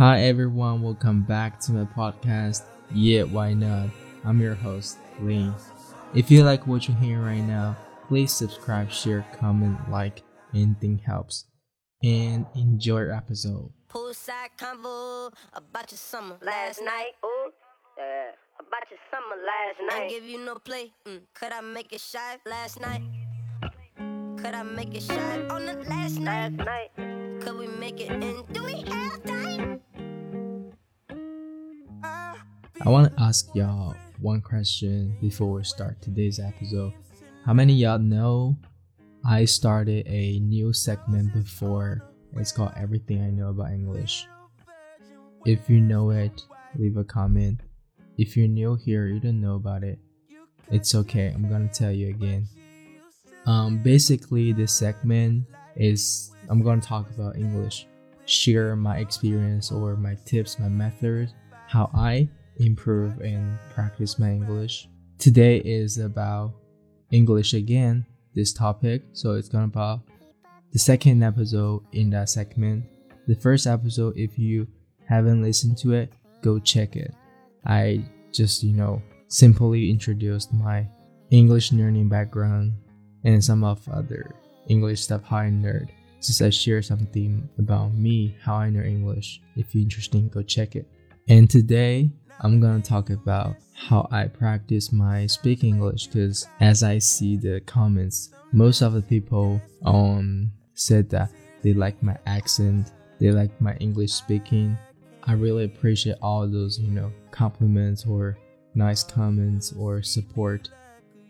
Hi everyone, welcome back to my podcast. Yeah, why not? I'm your host, Lin. If you like what you're hearing right now, please subscribe, share, comment, like, anything helps. And enjoy your episode. Poolside convo about your summer last night. Ooh, yeah. About your summer last night. I give you no play. Mm. Could I make it shy last night? Could I make it shy on the last night? Last night. Could we make it in? Do we have time? I want to ask y'all one question before we start today's episode. How many y'all know I started a new segment before? It's called Everything I Know About English. If you know it, leave a comment. If you're new here, you don't know about it, it's okay. I'm gonna tell you again. Um, basically, this segment is I'm gonna talk about English, share my experience or my tips, my methods, how I improve and practice my English. Today is about English again, this topic. So it's gonna about the second episode in that segment. The first episode, if you haven't listened to it, go check it. I just, you know, simply introduced my English learning background and some of other English stuff how I nerd. Just I share something about me, how I know English. If you're interested, go check it. And today I'm gonna talk about how I practice my speaking English because as I see the comments, most of the people um said that they like my accent, they like my English speaking. I really appreciate all those, you know, compliments or nice comments or support.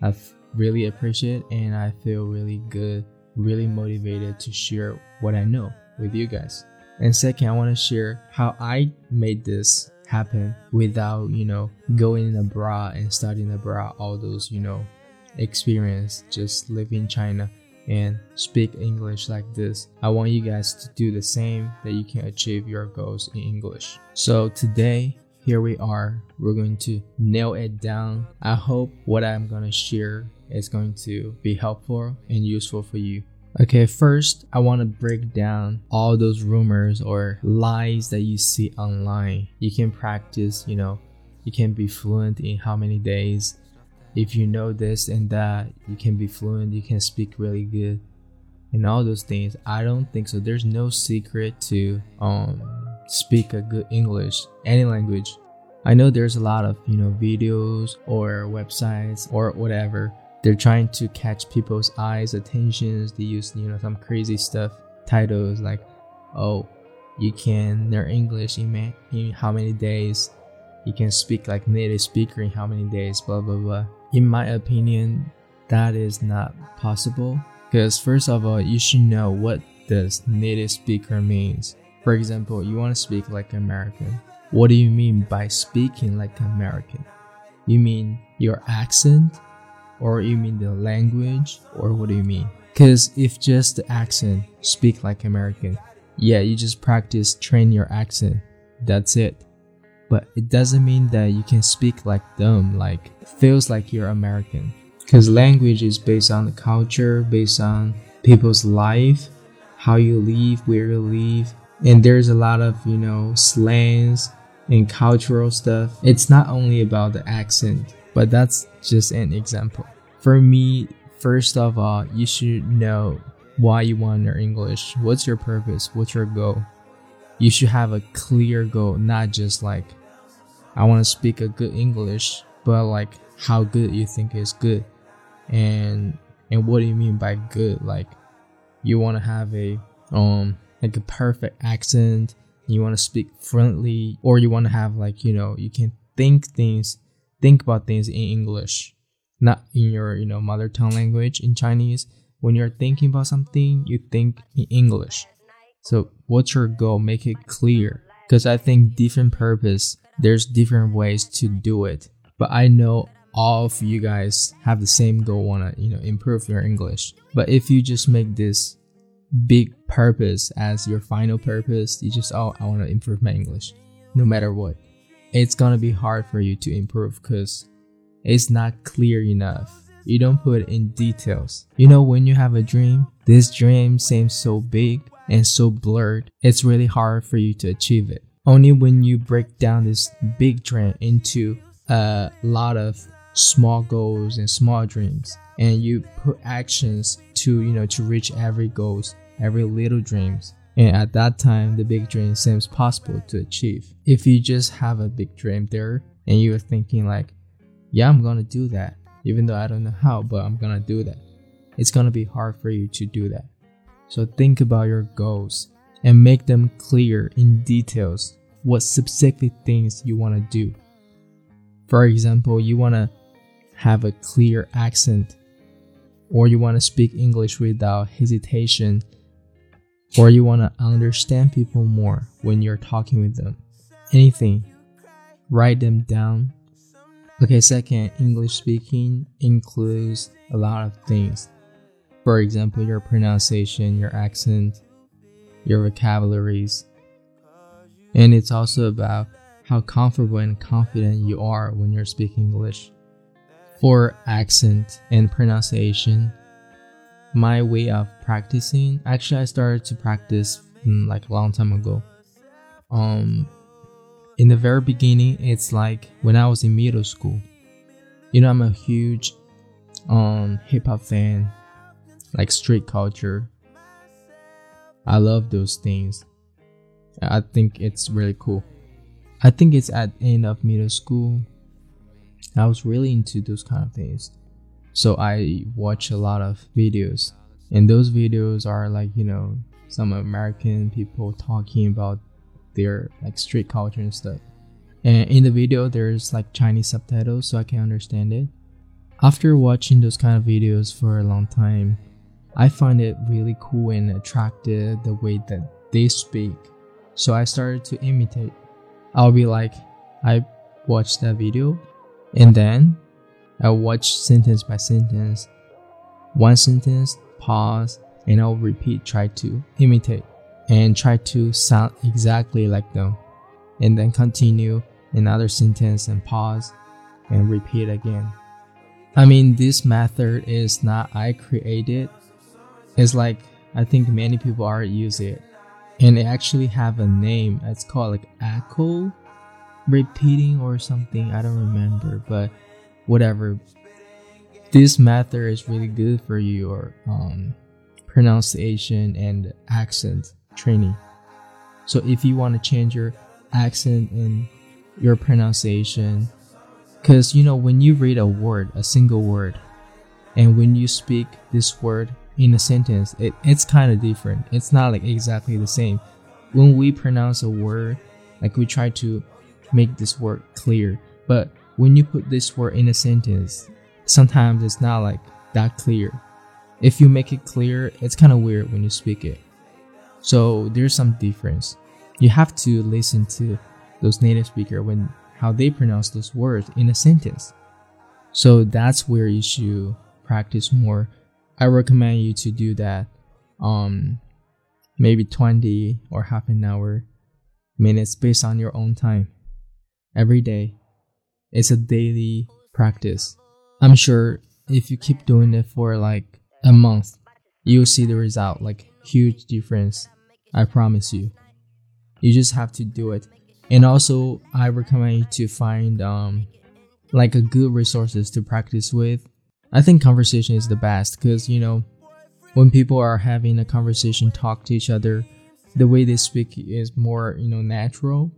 I really appreciate and I feel really good, really motivated to share what I know with you guys. And second, I want to share how I made this happen without, you know, going abroad and studying abroad, all those, you know, experience just live in China and speak English like this. I want you guys to do the same that you can achieve your goals in English. So today, here we are. We're going to nail it down. I hope what I'm going to share is going to be helpful and useful for you. Okay, first, I want to break down all those rumors or lies that you see online. You can practice, you know, you can be fluent in how many days. If you know this and that, you can be fluent, you can speak really good, and all those things. I don't think so. There's no secret to um speak a good English, any language. I know there's a lot of, you know, videos or websites or whatever they're trying to catch people's eyes attentions. They use you know some crazy stuff titles like oh you can learn english in, in how many days you can speak like native speaker in how many days blah blah blah. In my opinion that is not possible because first of all you should know what does native speaker means. For example you want to speak like american. What do you mean by speaking like american? You mean your accent or you mean the language? Or what do you mean? Because if just the accent speak like american. Yeah you just practice train your accent. That's it. But it doesn't mean that you can speak like them like feels like you're american. Because language is based on the culture based on people's life how you live where you live. And there's a lot of you know slangs and cultural stuff. It's not only about the accent but that's just an example. For me, first of all, you should know why you want to learn English. What's your purpose? What's your goal? You should have a clear goal, not just like, I want to speak a good English, but like how good you think is good. And and what do you mean by good? Like you want to have a um like a perfect accent, you want to speak fluently or you want to have like, you know, you can think things think about things in English, not in your you know mother tongue language in Chinese. When you're thinking about something, you think in English. So what's your goal? Make it clear. Because I think different purpose, there's different ways to do it. But I know all of you guys have the same goal, wanna you know improve your English. But if you just make this big purpose as your final purpose, you just oh I want to improve my English, no matter what it's gonna be hard for you to improve because it's not clear enough. You don't put in details. You know, when you have a dream, this dream seems so big and so blurred, it's really hard for you to achieve it. Only when you break down this big dream into a lot of small goals and small dreams and you put actions to you know to reach every goals every little dreams and at that time the big dream seems possible to achieve. If you just have a big dream there and you're thinking like yeah i'm gonna do that even though i don't know how but i'm gonna do that. It's gonna be hard for you to do that. So think about your goals and make them clear in details what specific things you want to do. For example you want to have a clear accent or you want to speak English without hesitation, or you want to understand people more when you're talking with them. Anything, write them down. Okay, second, English speaking includes a lot of things. For example, your pronunciation, your accent, your vocabularies. And it's also about how comfortable and confident you are when you're speaking English for accent and pronunciation. My way of practicing, actually, I started to practice mm, like a long time ago. Um, in the very beginning, it's like when I was in middle school. You know, I'm a huge um hip hop fan, like street culture. I love those things. I think it's really cool. I think it's at end of middle school I was really into those kind of things. So I watch a lot of videos, and those videos are like, you know, some American people talking about their like street culture and stuff. And in the video, there's like Chinese subtitles so I can understand it. After watching those kind of videos for a long time, I find it really cool and attractive the way that they speak. So I started to imitate. I'll be like, I watched that video and then I'll watch sentence by sentence. One sentence, pause, and I'll repeat, try to imitate, and try to sound exactly like them. And then continue another sentence and pause and repeat again. I mean, this method is not I created. It's like I think many people are use it, and it actually have a name. It's called like echo repeating or something. I don't remember, but whatever. This method is really good for your um, pronunciation and accent training. So if you want to change your accent and your pronunciation, because you know when you read a word, a single word, and when you speak this word in a sentence, it, it's kind of different. It's not like exactly the same. When we pronounce a word, like we try to make this word clear. But when you put this word in a sentence, sometimes it's not like that clear. If you make it clear, it's kind of weird when you speak it. So there's some difference. You have to listen to those native speaker when how they pronounce those words in a sentence. So that's where you should practice more. I recommend you to do that um maybe 20 or half an hour minutes based on your own time every day. It's a daily practice. I'm sure if you keep doing it for like a month, you'll see the result, like huge difference. I promise you. You just have to do it. And also, I recommend you to find um like a good resources to practice with. I think conversation is the best because you know when people are having a conversation, talk to each other, the way they speak is more you know natural.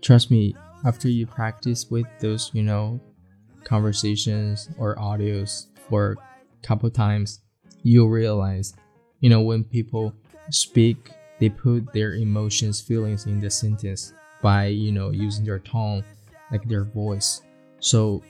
Trust me, after you practice with those, you know, conversations or audios for a couple times, you'll realize, you know, when people speak, they put their emotions, feelings in the sentence by, you know, using their tone, like their voice. So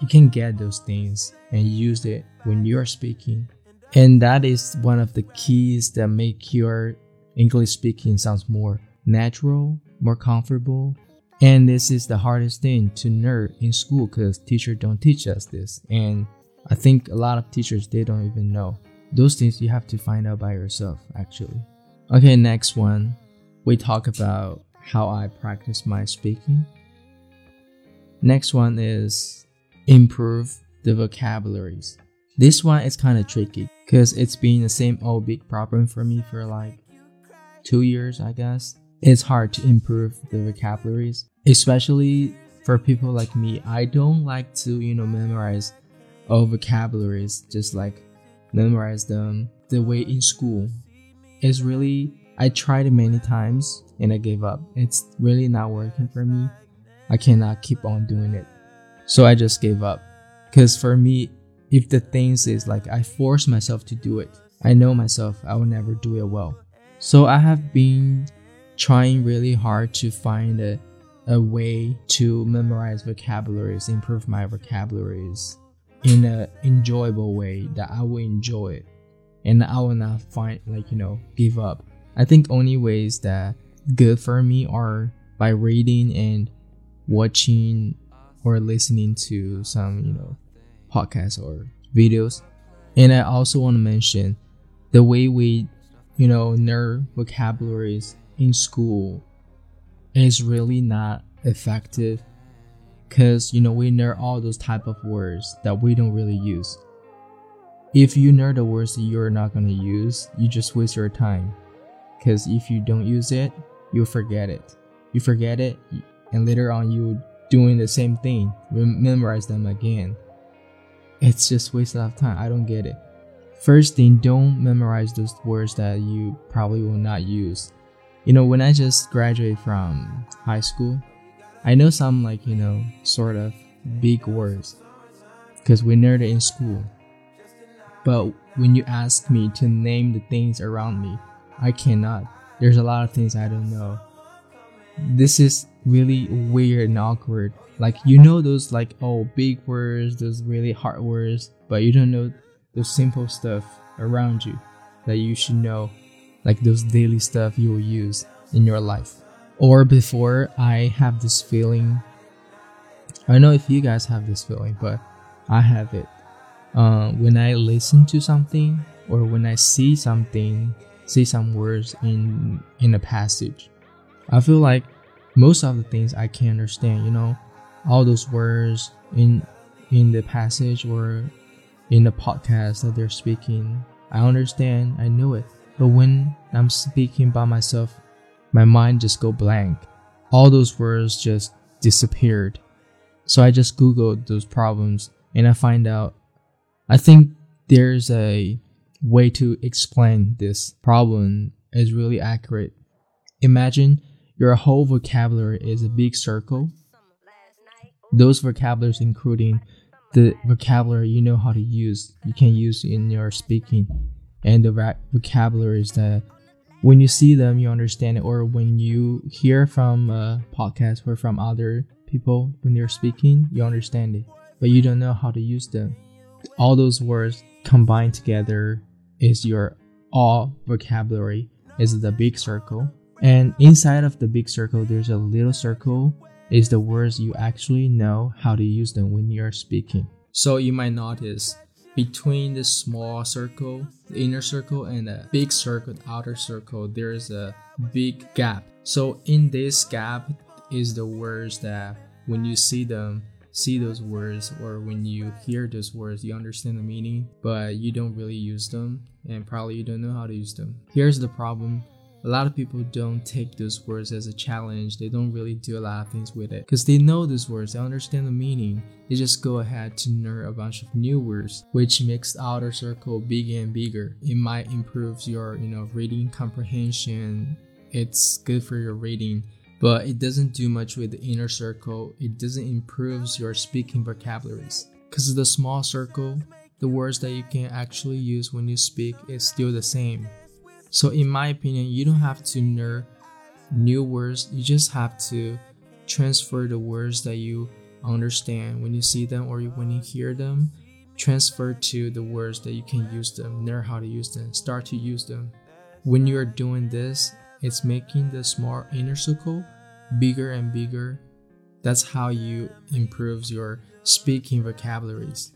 you can get those things and use it when you're speaking. And that is one of the keys that make your English speaking sounds more natural, more comfortable, and this is the hardest thing to learn in school because teachers don't teach us this. And I think a lot of teachers they don't even know. Those things you have to find out by yourself actually. Okay, next one. We talk about how I practice my speaking. Next one is improve the vocabularies. This one is kind of tricky because it's been the same old big problem for me for like two years, I guess. It's hard to improve the vocabularies, especially for people like me. I don't like to, you know, memorize all vocabularies, just like memorize them the way in school. It's really, I tried it many times and I gave up. It's really not working for me. I cannot keep on doing it. So I just gave up. Because for me, if the things is like I force myself to do it, I know myself I will never do it well. So I have been trying really hard to find a, a way to memorize vocabularies, improve my vocabularies in an enjoyable way that I will enjoy it and I will not find like you know give up. I think only ways that good for me are by reading and watching or listening to some you know podcasts or videos. And I also want to mention the way we you know learn vocabularies in school is really not effective because you know we learn all those type of words that we don't really use. If you learn the words that you're not going to use you just waste your time. Because if you don't use it you forget it. You forget it and later on you doing the same thing memorize them again. It's just waste of time. I don't get it. First thing don't memorize those words that you probably will not use you know, when I just graduated from high school, I know some like, you know, sort of big words because we it in school. But when you ask me to name the things around me, I cannot. There's a lot of things I don't know. This is really weird and awkward. Like you know those like oh big words, those really hard words, but you don't know those simple stuff around you that you should know like those daily stuff you will use in your life. Or before, I have this feeling. I don't know if you guys have this feeling, but I have it. Uh, when I listen to something or when I see something, see some words in in a passage, I feel like most of the things I can understand. You know, all those words in in the passage or in the podcast that they're speaking, I understand. I know it. But when I'm speaking by myself, my mind just go blank. All those words just disappeared. So I just googled those problems and I find out I think there's a way to explain this problem is really accurate. Imagine your whole vocabulary is a big circle. Those vocabularies including the vocabulary you know how to use, you can use in your speaking and the vocabularies that when you see them you understand it or when you hear from a podcast or from other people when they're speaking you understand it but you don't know how to use them. All those words combined together is your all vocabulary is the big circle. And inside of the big circle there's a little circle is the words you actually know how to use them when you're speaking. So you might notice between the small circle, the inner circle, and the big circle, the outer circle, there is a big gap. So in this gap is the words that when you see them, see those words, or when you hear those words, you understand the meaning, but you don't really use them, and probably you don't know how to use them. Here's the problem a lot of people don't take those words as a challenge. They don't really do a lot of things with it because they know those words, they understand the meaning. They just go ahead to learn a bunch of new words, which makes the outer circle bigger and bigger. It might improve your, you know, reading comprehension. It's good for your reading, but it doesn't do much with the inner circle. It doesn't improve your speaking vocabularies because the small circle, the words that you can actually use when you speak is still the same. So, in my opinion, you don't have to learn new words, you just have to transfer the words that you understand when you see them or when you hear them. Transfer to the words that you can use them, learn how to use them, start to use them. When you are doing this, it's making the small inner circle bigger and bigger. That's how you improves your speaking vocabularies.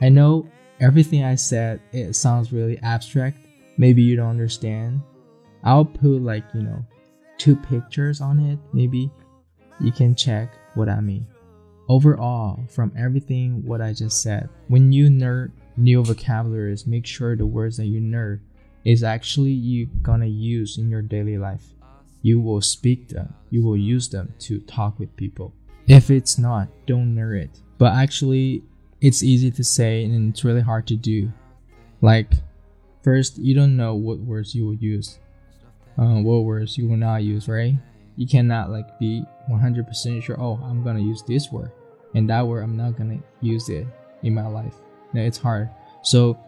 I know everything I said it sounds really abstract, maybe you don't understand, I'll put like, you know, two pictures on it. Maybe you can check what I mean. Overall, from everything what I just said, when you learn new vocabularies, make sure the words that you learn is actually you gonna use in your daily life. you will speak them, you will use them to talk with people. If it's not, don't learn it. But actually, it's easy to say and it's really hard to do. Like, first, you don't know what words you will use, uh, what words you will not use, right? You cannot like be 100% sure. Oh, I'm gonna use this word, and that word I'm not gonna use it in my life. No, it's hard. So,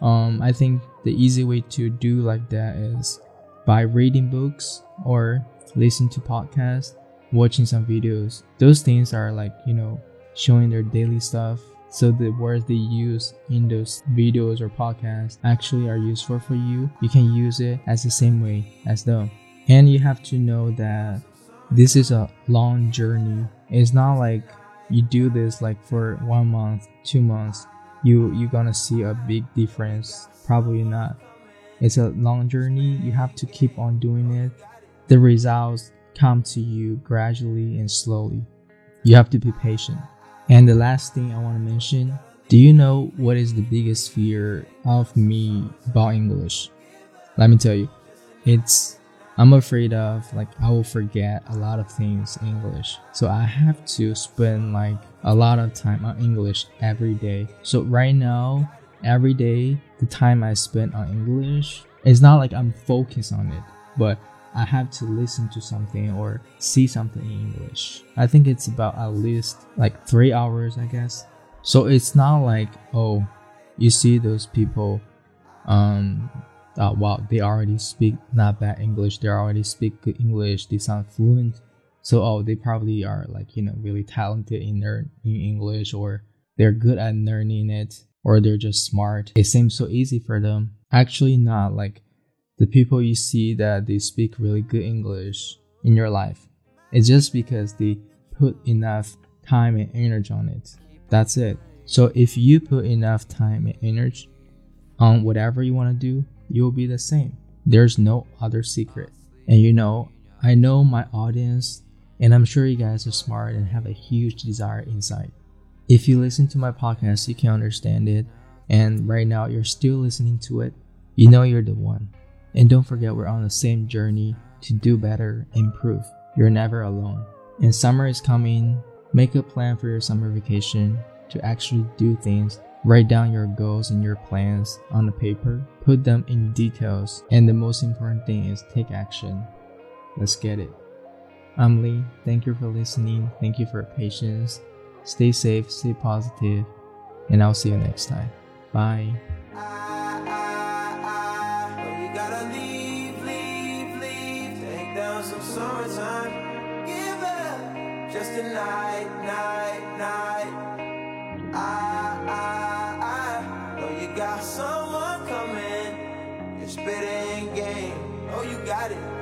um, I think the easy way to do like that is by reading books or listening to podcasts, watching some videos. Those things are like you know showing their daily stuff so the words they use in those videos or podcasts actually are useful for you. You can use it as the same way as them. And you have to know that this is a long journey. It's not like you do this like for one month two months. You you're gonna see a big difference. Probably not. It's a long journey. You have to keep on doing it. The results come to you gradually and slowly. You have to be patient and the last thing I want to mention do you know what is the biggest fear of me about English? Let me tell you, it's I'm afraid of like I will forget a lot of things in English. So I have to spend like a lot of time on English every day. So right now, every day, the time I spend on English, it's not like I'm focused on it, but I have to listen to something or see something in English. I think it's about at least like three hours, I guess. So it's not like, oh, you see those people, um, uh, wow, they already speak not bad English, they already speak good English, they sound fluent. So, oh, they probably are like, you know, really talented in their in English or they're good at learning it or they're just smart. It seems so easy for them. Actually, not like the people you see that they speak really good English in your life. It's just because they put enough time and energy on it. That's it. So if you put enough time and energy on whatever you want to do, you'll be the same. There's no other secret. And you know, I know my audience, and I'm sure you guys are smart and have a huge desire inside. If you listen to my podcast, you can understand it. And right now, you're still listening to it. You know you're the one. And don't forget, we're on the same journey to do better, improve. You're never alone. And summer is coming. Make a plan for your summer vacation to actually do things. Write down your goals and your plans on the paper. Put them in details. And the most important thing is take action. Let's get it. I'm Lee. Thank you for listening. Thank you for your patience. Stay safe, stay positive, and I'll see you next time. Bye. Summertime. Give up just a night, night, night. I, I, I know you got someone coming. You're spitting game. Oh, you got it.